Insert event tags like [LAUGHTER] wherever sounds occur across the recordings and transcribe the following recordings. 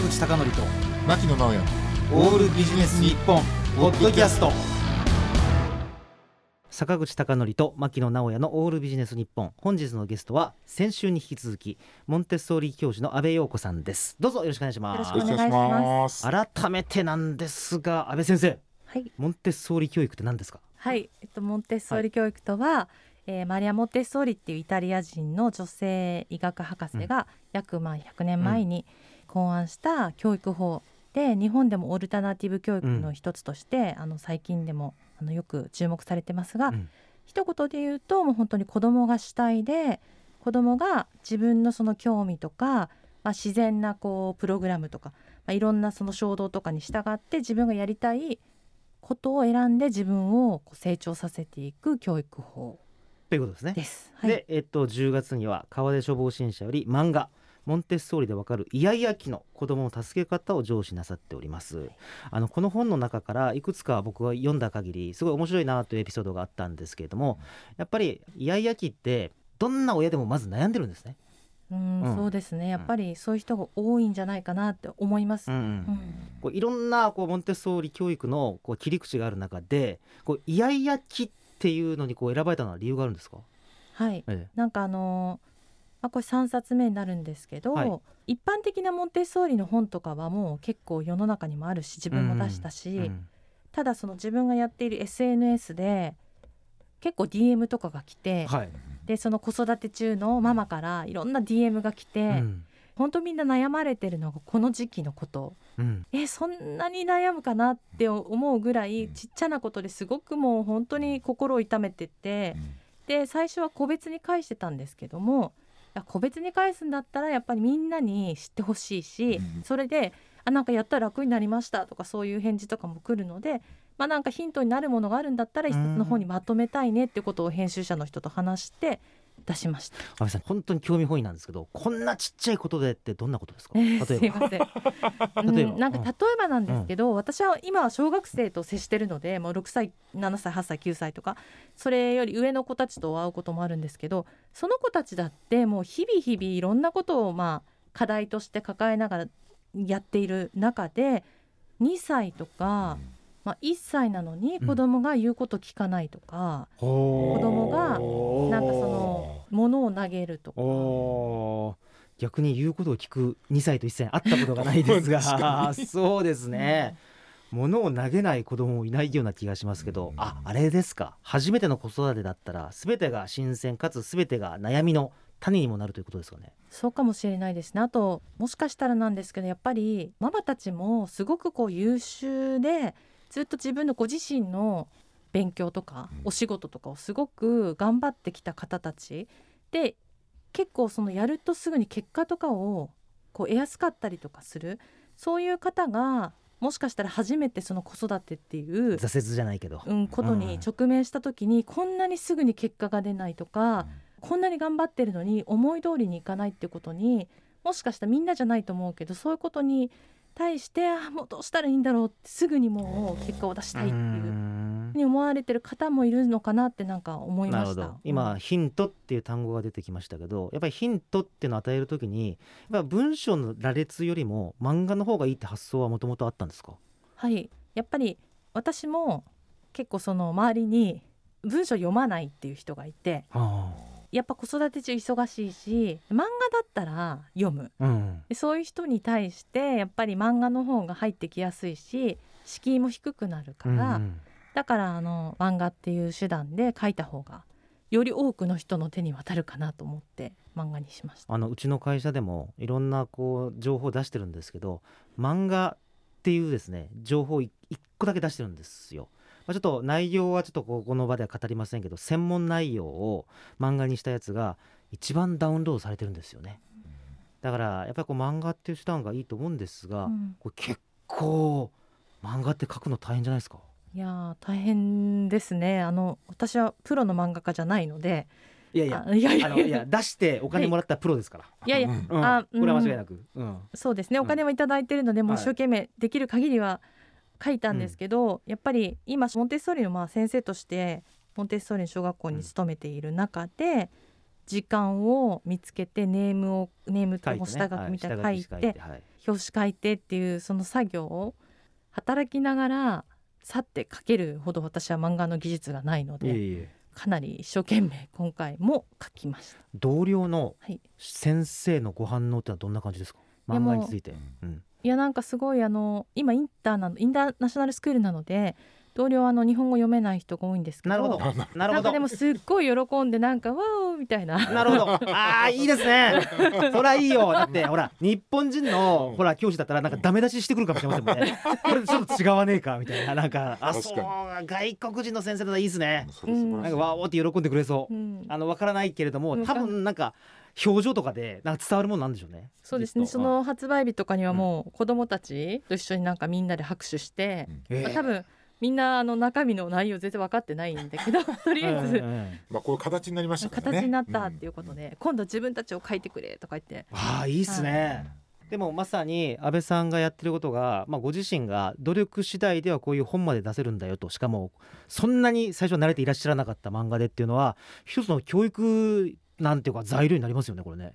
坂口孝則と牧野直哉。オールビジネス日本ポッドキャスト。坂口孝則と牧野直哉のオールビジネス日本。本日のゲストは先週に引き続きモンテッソーリ教授の安倍陽子さんです。どうぞよろしくお願いします。よろしくお願いします。改めてなんですが安倍先生はい、モンテッソーリ教育って何ですか？はい、えっとモンテッソーリ教育とは、えーマリア・モンテッソーリっていうイタリア人の女性医学博士が約まあ100年前に考案した教育法で日本でもオルタナティブ教育の一つとして、あの最近でもあのよく注目されてますが、うん。一言で言うともう本当に子供が主体で子供が自分のその興味とか、まあ、自然なこうプログラムとか、まあ、いろんなその衝動とかに従って自分がやりたいことを選んで自分をこう成長させていく教育法ということですね。です。はい、で、えっと、10月には川出処方新社より漫画モンテッソーリでわかるイヤイヤ期の子供の助け方を上司なさっております。あのこの本の中からいくつか僕が読んだ限りすごい面白いなというエピソードがあったんですけれどもやっぱりイヤイヤ期ってどんな親でもまず悩んでるんですね、うん、うん。そうですね。やっぱりそういう人が多いんじゃないかなって思います。うんうん。うん。こういろんなこうモンテッソーリ教育のこう切り口がある中でこうイヤイヤ期っていうのにこう選ばれたのは理由があるんですか、はい。え。なんかあのーまあ、これ3冊目になるんですけど、はい。一般的なモンテッソーリの本とかはもう結構世の中にもあるし自分も出したし、えうんただその自分がやっている SNS で結構 DM とかが来て、はい、でその子育て中のママからいろんな DM が来て、うん。本当みんな悩まれてるのがこの時期のこと。うん。えそんなに悩むかなって思うぐらいちっちゃなことですごくもう本当に心を痛めててで最初は個別に返してたんですけども個別に返すんだったらやっぱりみんなに知ってほしいしうんそれであなんかやったら楽になりましたとかそういう返事とかも来るのでまあなんかヒントになるものがあるんだったら一冊の方にまとめたいねってことを編集者の人と話して出しました。安倍さん本当に興味本位なんですけどこんなちっちゃいことでってどんなことですか？えー例えば。ませ [LAUGHS] ん。例えば。うんなんか例えばなんですけど、私は今は小学生と接してるのでもう6歳7歳8歳9歳とかそれより上の子たちと会うこともあるんですけどその子たちだってもう日々日々いろんなことをまあ課題として抱えながらやっている中で2歳とか、まあ、1歳なのに子供が言うこと聞かないとか、子供がなんかその物を投げるとか。逆に言うことを聞く2歳と1歳に会ったことがないですが。[LAUGHS] そうですね。物を投げない子供もいないような気がしますけど。ああれですか。初めての子育てだったら全てが新鮮かつ全てが悩みの種にもなるということですかね。そうかもしれないですね。あともしかしたらなんですけどやっぱりママたちもすごくこう優秀でずっと自分のご自身の勉強とかうん。お仕事とかをすごく頑張ってきた方たちで結構そのやるとすぐに結果とかをこう得やすかったりとかする。そういう方がもしかしたら初めてその子育てっていう、挫折じゃないけど、うん、ことに直面した時にこんなにすぐに結果が出ないとか、こんなに頑張ってるのに思い通りにいかないってことにもしかしたらみんなじゃないと思うけどそういうことに対してあもうどうしたらいいんだろうってすぐにもう結果を出したいっていうふうに思われてる方もいるのかなってなんか思いなるほました。ど今、ヒントっていう単語が出てきましたけどやっぱりヒントっていうのを与えるときにやっぱ文章の羅列よりも漫画の方がいいって発想はもともとあったんですか？はい。やっぱり私も結構その周りに文章読まないっていう人がいて。あやっぱ子育て中忙しいし漫画だったら読むあうんでそういう人に対してやっぱり漫画の方が入ってきやすいし敷居も低くなるから、うんだからあの漫画っていう手段で書いた方がより多くの人の手に渡るかなと思って漫画にしました。あのうちの会社でもいろんなこう情報を出してるんですけど漫画っていうですね情報を1個だけ出してるんですよ。まあ、ちょっと内容はちょっとここの場では語りませんけど専門内容を漫画にしたやつが一番ダウンロードされてるんですよね。だからやっぱりこう漫画っていう手段がいいと思うんですが、うん。これ結構漫画って書くの大変じゃないですか？いやー大変ですね。あの私はプロの漫画家じゃないのでいやいやあいやいやいや。出してお金もらったプロですから、いやいや、うん。うん。あこれは間違いうんなく、うん。そうですね。お金もいただいてるので、もう一生懸命できる限りは書いたんですけど、やっぱり今モンテッソーリのまあ先生としてモンテッソーリの小学校に勤めている中で、時間を見つけてネームをネームと下書きみたいなの書いて,、はい。表紙書いてっていうその作業を働きながら去って書けるほど私は漫画の技術がないのでかなり一生懸命今回も書きました。同僚のはい。先生のご反応ってのはどんな感じですか？いや漫画について。うんいやなんかすごいあの今インターなのインターナショナルスクールなので同僚はあの日本語読めない人が多いんですけどなるほど。あななるほど。なんかでもすっごい喜んでなんかわーおみたいな。なるほど。ああいいですね。そりゃいいよ。だってほら日本人のうん。ほら教師だったらなんかダメ出ししてくるかもしれませんもんね。これちょっと違わねえかみたいな。なんか [LAUGHS] あ確そう外国人の先生だったらいいですね。なんかわーおって喜んでくれそう。うん。あのわからないけれども多分なんか表情とかでなんか伝わるものなんでしょうね。そうですね。その発売日とかにはもう子供たちと一緒になんかみんなで拍手して、えまあ多分みんなあの中身の内容全然分かってないんだけど [LAUGHS] とりあえず。うんうんうん。まあこういう形になりましたからね。形になったっていうことで、今度自分たちを書いてくれとか言って。ああいいっすね、でもまさに安倍さんがやってることが、まあ、ご自身が努力次第ではこういう本まで出せるんだよと。しかもそんなに最初慣れていらっしゃらなかった漫画でっていうのは一つの教育なんていうか材料になりますよねこれね。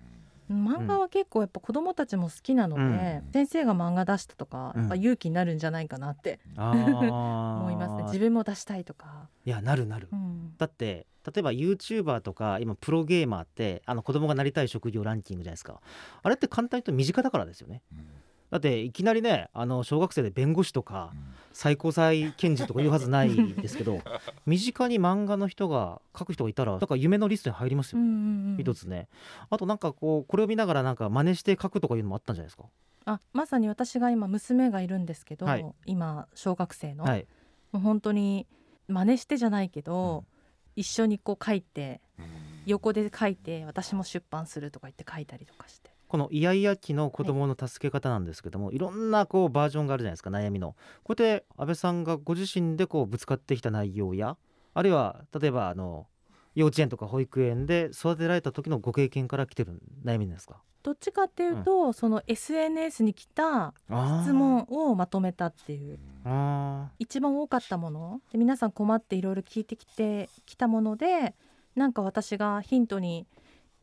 漫画は結構やっぱ子供たちも好きなので、うん。先生が漫画出したとかうん。やっぱ勇気になるんじゃないかなってあ [LAUGHS] 思いますね。自分も出したいとか、いやなるなる。うん。だって例えば YouTuber とか今プロゲーマーってあの子供がなりたい職業ランキングじゃないですか。あれって簡単に言うと身近だからですよね。うんだっていきなりねあの小学生で弁護士とかうん。最高裁検事とか言うはずないですけど [LAUGHS] 身近に漫画の人が書く人がいたらだから夢のリストに入りますよ、うんうんうん一つね。あとなんかこうこれを見ながらなんか真似して書くとかいうのもあったんじゃないですか？あまさに私が今娘がいるんですけど、はい。今小学生の、はい。もう本当に真似してじゃないけど、一緒にこう書いてうん。横で書いて私も出版するとか言って書いたりとかしてこのイヤイヤ期の子供の助け方なんですけども、い、ろんなこうバージョンがあるじゃないですか悩みの。こうやって安倍さんがご自身でこうぶつかってきた内容やあるいは例えばあの幼稚園とか保育園で育てられた時のご経験から来てる悩みなんですか？どっちかっていうと、その SNS に来た質問をまとめたっていう。あ一番多かったもの。で皆さん困っていろいろ聞いてきてきたものでなんか私がヒントに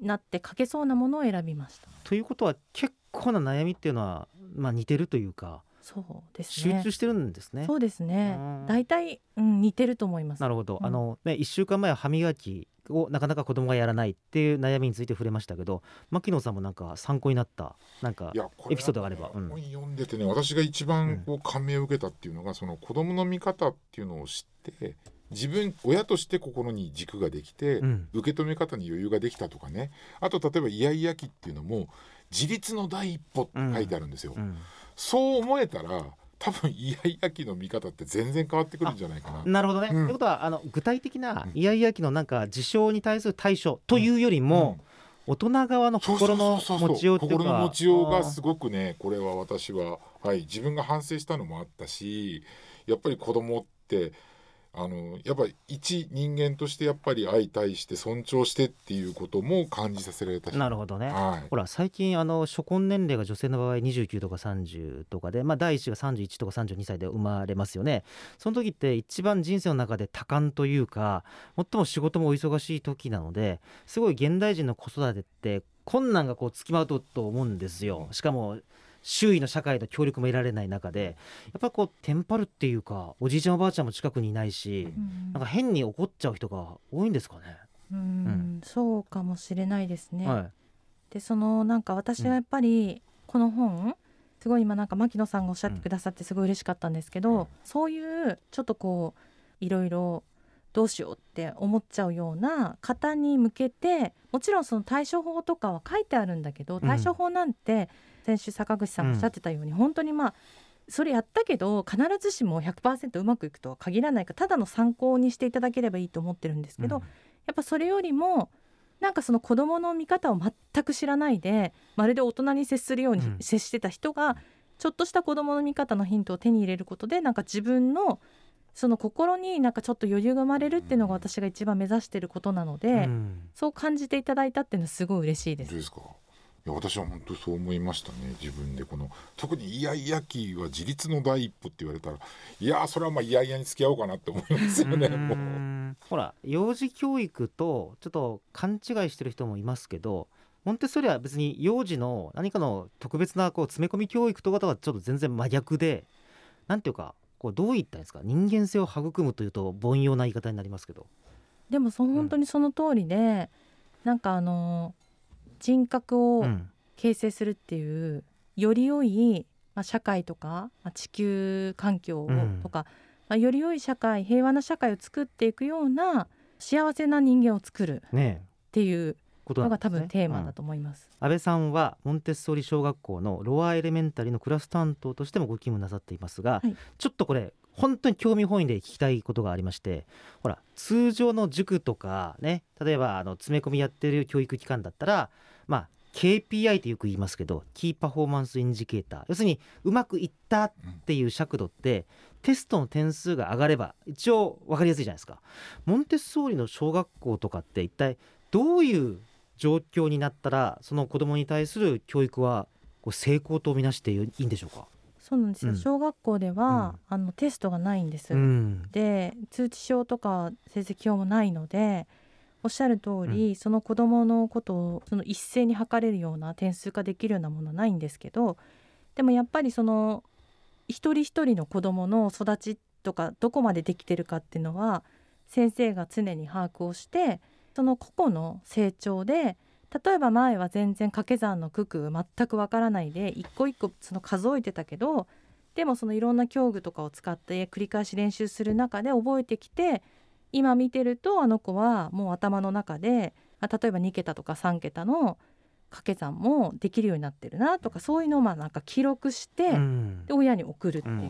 なって書けそうなものを選びました。ーということは結構な悩みっていうのは、まあ、似てるというかそうですね。集中してるんですね。そうですね。うん。大体、うん、似てると思います。なるほど、うん。あのね1週間前は歯磨きをなかなか子供がやらないっていう悩みについて触れましたけど牧野さんもなんか参考になったなんかエピソードがあれば。うん。本読んでてね私が一番こう感銘を受けたっていうのが、その子供の見方っていうのを知って自分親として心に軸ができて、うん。受け止め方に余裕ができたとかね。あと例えば「イヤイヤ期」っていうのも自立の第一歩って書いてあるんですよ。うん。そう思えたら多分イヤイヤ期の見方って全然変わってくるんじゃないかな。なるほどね。と、うん。いうことはあの具体的なうん。イヤイヤ期のなんか事象に対する対処というよりも、大人側の心の持ちようっていうか。心の持ちようがすごくねこれは私は、はい、自分が反省したのもあったしやっぱり子供ってあのやっぱり一人間としてやっぱり相対して尊重してっていうことも感じさせられたしなるほどね。はい。ほら最近あの初婚年齢が女性の場合29とか30とかで、まあ、第一子が31とか32歳で生まれますよね。その時って一番人生の中で多感というか最も仕事もお忙しい時なのですごい現代人の子育てって困難がこうつきまとうと思うんですよ。しかも周囲の社会の協力も得られない中でやっぱりこうテンパるっていうかおじいちゃんおばあちゃんも近くにいないしうん。なんか変に怒っちゃう人が多いんですかね。うん。そうかもしれないですね、はい。でそのなんか私はやっぱりこの本すごい今なんか牧野さんがおっしゃってくださってすごい嬉しかったんですけど、うん。そういうちょっとこういろいろどうしようって思っちゃうような方に向けてもちろんその対処法とかは書いてあるんだけどうん。対処法なんて先週坂口さんがおっしゃってたように、本当にまあそれやったけど必ずしも100%うまくいくとは限らないからただの参考にしていただければいいと思ってるんですけど、うん。やっぱそれよりもなんかその子どもの見方を全く知らないでまるで大人に接するようにうん。接してた人が、ちょっとした子どもの見方のヒントを手に入れることでなんか自分のその心になんかちょっと余裕が生まれるっていうのが私が一番目指してることなので、うん。そう感じていただいたっていうのはすごい嬉しいです。本当ですか？いや私は本当そう思いましたね。自分でこの特にイヤイヤ期は自立の第一歩って言われたらいやーそれはまあイヤイヤに付き合おうかなって思いますよねもう。んほら幼児教育とちょっと勘違いしてる人もいますけどモンテッソーリは別に幼児の何かの特別なこう詰め込み教育とかとはちょっと全然真逆でなんていうかこうどういったんですか？人間性を育むというと凡庸な言い方になりますけど。でもそ本当にその通りで、なんかあの人格をうん。形成するっていう、より良い、まあ、社会とか、まあ、地球環境をうん。とか、まあ、より良い社会平和な社会を作っていくような幸せな人間を作るっていうことが多分テーマうんだと思います。あべさんはモンテッソーリ小学校のロアエレメンタリーのクラス担当としてもご勤務なさっていますが、はい。ちょっとこれ本当に興味本位で聞きたいことがありましてほら通常の塾とかね例えばあの詰め込みやってる教育機関だったらまあ KPI ってよく言いますけど key performance indicator。要するにうまくいったっていう尺度ってテストの点数が上がれば一応分かりやすいじゃないですか。モンテッソーリの小学校とかって一体どういう状況になったらその子供に対する教育はこう成功とみなしていいんでしょうか？そうなんですよ、うん。小学校では、あのテストがないんです。うん、で通知表とか成績表もないのでおっしゃる通り、その子どものことをその一斉に測れるような点数化できるようなものはないんですけどでもやっぱりその一人一人の子どもの育ちとかどこまでできてるかっていうのは先生が常に把握をしてその個々の成長で例えば前は全然掛け算の九九全くわからないで一個一個その数えてたけどでもそのいろんな教具とかを使って繰り返し練習する中で覚えてきて今見てるとあの子はもう頭の中であ例えば2桁とか3桁の掛け算もできるようになってるなとかそういうのをまあなんか記録して、うんで親に送るっていう。うん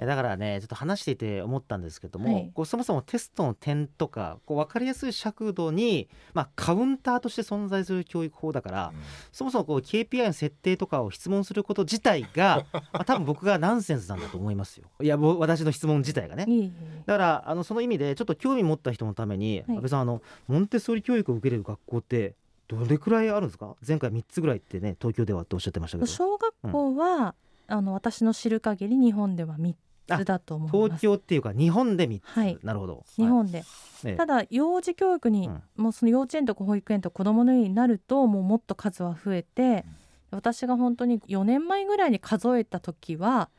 いやだからねちょっと話していて思ったんですけども、はいこうそもそもテストの点とかこう分かりやすい尺度に、まあ、カウンターとして存在する教育法だから、そもそもこう KPI の設定とかを質問すること自体が、[LAUGHS] まあ、多分僕がナンセンスなんだと思いますよ。いやぼ私の質問自体がね。だからあのその意味でちょっと興味持った人のために、はい安倍さんあのモンテッソーリ教育を受けれる学校ってどれくらいあるんですか？前回3つぐらいってね東京ではっておっしゃってましたけど。小学校は、あの私の知る限り日本では3つだと思います。東京っていうか日本で3つ、はい。なるほど。日本で、はい。ただ幼児教育に、うん。もうその幼稚園とか保育園とか子どもの家になるともうもっと数は増えて、私が本当に4年前ぐらいに数えた時は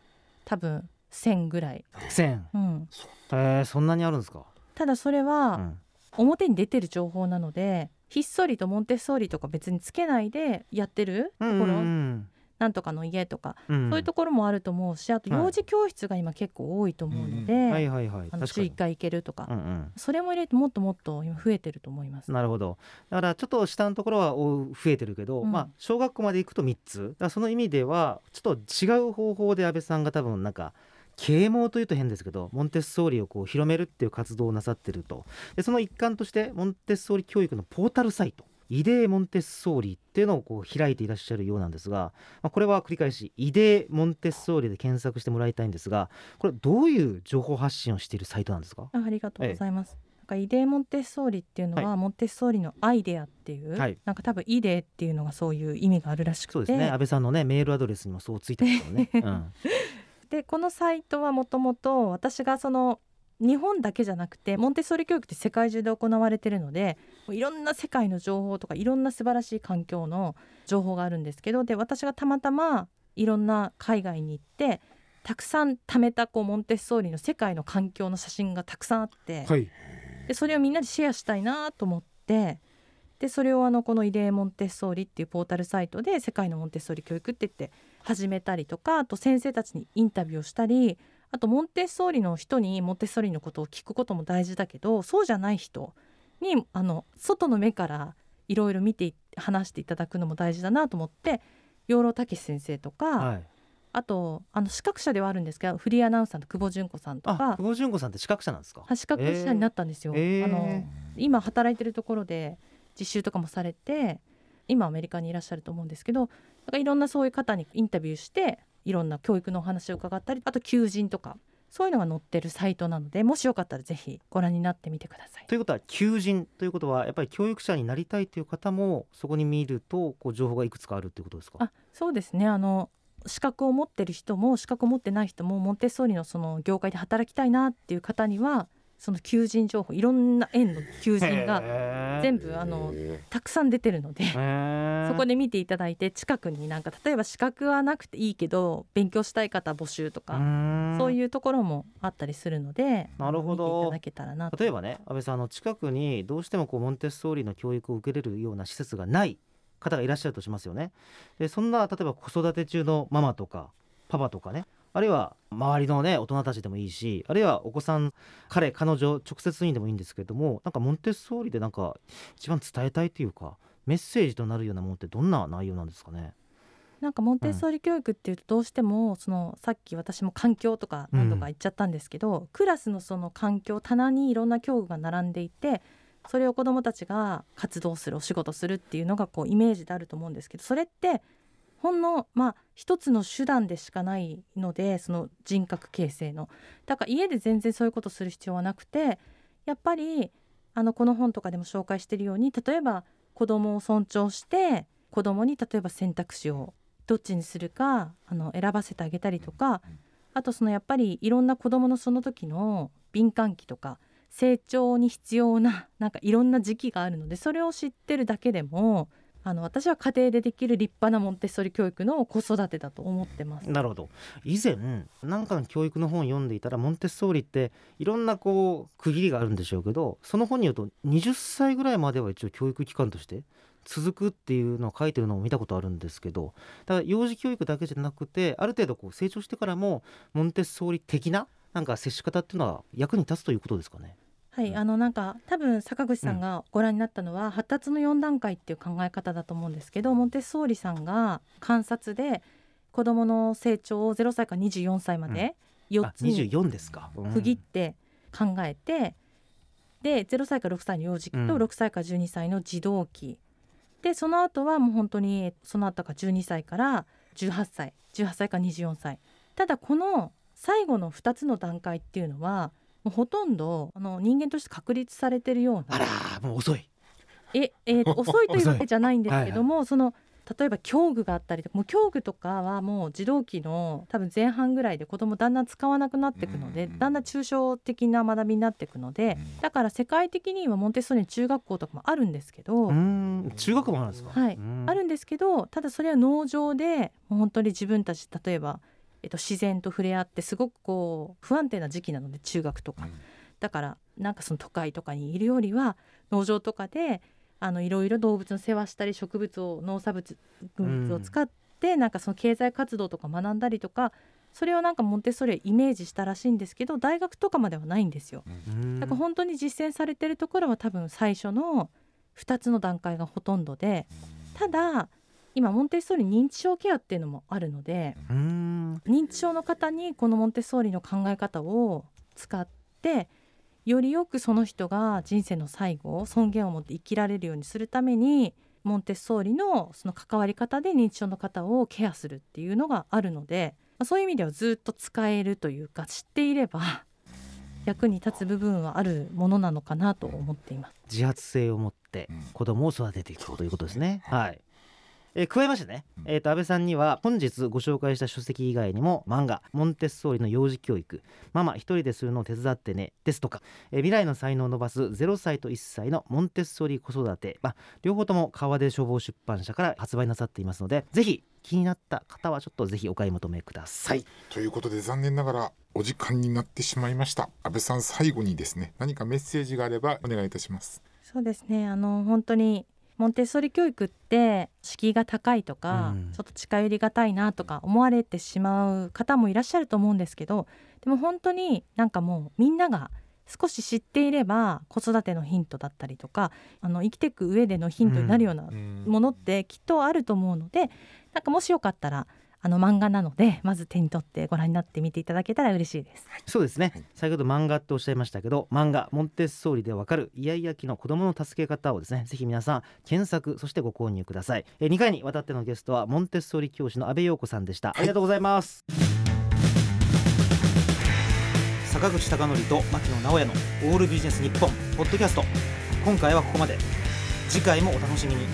多分1,000ぐらい、1000うん、えー、そんなにあるんですか、ただそれうはん。表に出てる情報なのでひっそりとモンテッソーリとか別につけないでやってるところ、うんうんなんとかの家とか、うん。そういうところもあると思うしあとはい幼児教室が今結構多いと思うので、はい。はい。はい。あの週確かに。1回行けるとか、うんうん。それも入れてもっともっと今増えてると思います。なるほど。だからちょっと下のところはお増えてるけど、うん。まあ小学校まで行くと3つ。その意味ではちょっと違う方法で安倍さんが多分なんか啓蒙というと変ですけどモンテッソーリをこう広めるっていう活動をなさってると。でその一環としてモンテッソーリ教育のポータルサイトイデーモンテッソーリっていうのをこう開いていらっしゃるようなんですが、まあ、これは繰り返しイデーモンテッソーリで検索してもらいたいんですがこれどういう情報発信をしているサイトなんですか？あありがとうございます。なんかイデーモンテッソーリっていうのは、モンテッソーリのアイデアっていう、はい。なんか多分イデーっていうのがそういう意味があるらしくて。そうですね。あべさんのねメールアドレスにもそうついてますよね、[LAUGHS] うんでこのサイトはもともと私がその日本だけじゃなくてモンテッソーリ教育って世界中で行われてるのでいろんな世界の情報とかいろんな素晴らしい環境の情報があるんですけどで私がたまたまいろんな海外に行ってたくさん貯めたこうモンテッソーリの世界の環境の写真がたくさんあって、はい。でそれをみんなでシェアしたいなと思ってでそれをあのこのイデーモンテッソーリっていうポータルサイトで世界のモンテッソーリ教育って言って始めたりとかあと先生たちにインタビューをしたりあとモンテッソーリの人にモンテッソーリのことを聞くことも大事だけどそうじゃない人にあの外の目からいろいろ見てい話していただくのも大事だなと思って養老孟司先生とか、はい。あとあの資格者ではあるんですけどフリーアナウンサーの久保純子さんとあか久保純子さんって資格者なんですか？資格者になったんですよ。えー。あの今働いてるところで実習とかもされて今アメリカにいらっしゃると思うんですけどだからいろんなそういう方にインタビューしていろんな教育のお話を伺ったりあと求人とかそういうのが載ってるサイトなのでもしよかったらぜひご覧になってみてください。ということは求人ということはやっぱり教育者になりたいという方もそこに見るとこう情報がいくつかあるということですか？あそうですねあの資格を持ってる人も資格を持ってない人もモンテッソーリのその業界で働きたいなっていう方にはその求人情報いろんな園の求人がが全部あのへたくさん出てるので。そこでで見ていただいて近くになんか例えば資格はなくていいけど勉強したい方募集とか、そうういうところもあったりするのでなるほど。見ていただけたらなと。例えばね安倍さんあの近くにどうしてもこうモンテッソーリの教育を受けれるような施設がない方がいらっしゃるとしますよね。でそんな例えば子育て中のママとかパパとかねあるいは周りのね大人たちでもいいしあるいはお子さん彼彼女直接にでもいいんですけれどもなんかモンテッソーリでなんか一番伝えたいというかメッセージとなるようなものってどんな内容なんですかね？なんかモンテッソーリ教育っていうとどうしてもそのさっき私も環境とか何度か言っちゃったんですけど、クラスのその環境棚にいろんな教具が並んでいてそれを子どもたちが活動するお仕事するっていうのがこうイメージであると思うんですけどそれってほんのまあ一つの手段でしかないのでその人格形成の。だから家で全然そういうことする必要はなくてやっぱりあのこの本とかでも紹介してるように例えば子供を尊重して子供に例えば選択肢をどっちにするかあの選ばせてあげたりとかあとそのやっぱりいろんな子供のその時の敏感期とか成長に必要ななんかいろんな時期があるのでそれを知ってるだけでもあの私は家庭でできる立派なモンテッソリ教育の子育てだと思ってます。なるほど以前なんかの教育の本を読んでいたらモンテッソーリっていろんなこう区切りがあるんでしょうけどその本によると20歳ぐらいまでは一応教育機関として続くっていうのを書いてるのを見たことあるんですけどだから幼児教育だけじゃなくてある程度こう成長してからもモンテッソーリ的ななんか接し方っていうのは役に立つということですかね？はい、あのなんか多分坂口さんがご覧になったのは、発達の4段階っていう考え方だと思うんですけどモンテッソーリさんが観察で子どもの成長を0歳から24歳まで4あつに24ですか。うん。区切って考えて、で0歳から6歳の幼児期とうん。6歳から12歳の児童期、でその後はもう本当にその後が12歳から18歳18歳から24歳。ただこの最後の2つの段階っていうのはもうほとんどあの人間として確立されてるような。あらーもう遅い。ええーと [LAUGHS] 遅いというわけじゃないんですけどもその例えば教具があったりとかもう教具とかはもう児童期の多分前半ぐらいで子供だんだん使わなくなっていくのでうんだんだん抽象的な学びになっていくのでだから世界的にはモンテッソーリの中学校とかもあるんですけど、中学もあるんですか？はい。うん。あるんですけどただそれは農場でもう本当に自分たち例えば、えっと、自然と触れ合ってすごくこう不安定な時期なので中学とか。だからなんかその都会とかにいるよりは農場とかであのいろいろ動物の世話したり植物を農作物物を使って、なんかその経済活動とか学んだりとかそれをなんかモンテッソーリはイメージしたらしいんですけど大学とかまではないんですよ。うん。だから本当に実践されてるところは多分最初の2つの段階がほとんどでただ今モンテッソーリ認知症ケアっていうのもあるので認知症の方にこのモンテッソーリの考え方を使ってよりよくその人が人生の最後を尊厳を持って生きられるようにするためにモンテッソーリのその関わり方で認知症の方をケアするっていうのがあるのでまあそういう意味ではずっと使えるというか知っていれば [LAUGHS] 役に立つ部分はあるものなのかなと思っています。自発性を持ってうん子供を育てていくということですね。はいはい。えー加えましてね、うん。えー、と安倍さんには本日ご紹介した書籍以外にも漫画「モンテッソーリの幼児教育ママ一人でするのを手伝ってね」ですとか、えー未来の才能を伸ばす0歳と1歳のモンテッソーリ子育て、まあ、両方とも川出消防出版社から発売なさっていますのでぜひ気になった方はちょっとぜひお買い求めください。ということで残念ながらお時間になってしまいました。安倍さん最後にですね何かメッセージがあればお願いいたします。そうですね。あの本当にモンテッソーリ教育って敷居が高いとか、うん。ちょっと近寄りがたいなとか思われてしまう方もいらっしゃると思うんですけどでも本当になんかもうみんなが少し知っていれば子育てのヒントだったりとかあの生きていく上でのヒントになるようなものってきっとあると思うのでなんかもしよかったらあの漫画なのでまず手に取ってご覧になってみていただけたら嬉しいです。そうですね、はい。先ほど漫画っておっしゃいましたけど漫画モンテッソーリでわかるイヤイヤ期の子供の助け方をですねぜひ皆さん検索そしてご購入ください。え2回にわたってのゲストはモンテッソーリ教師の阿部陽子さんでした、ありがとうございます。坂口孝則と牧野直哉のオールビジネス日本ポッドキャスト。今回はここまで。次回もお楽しみに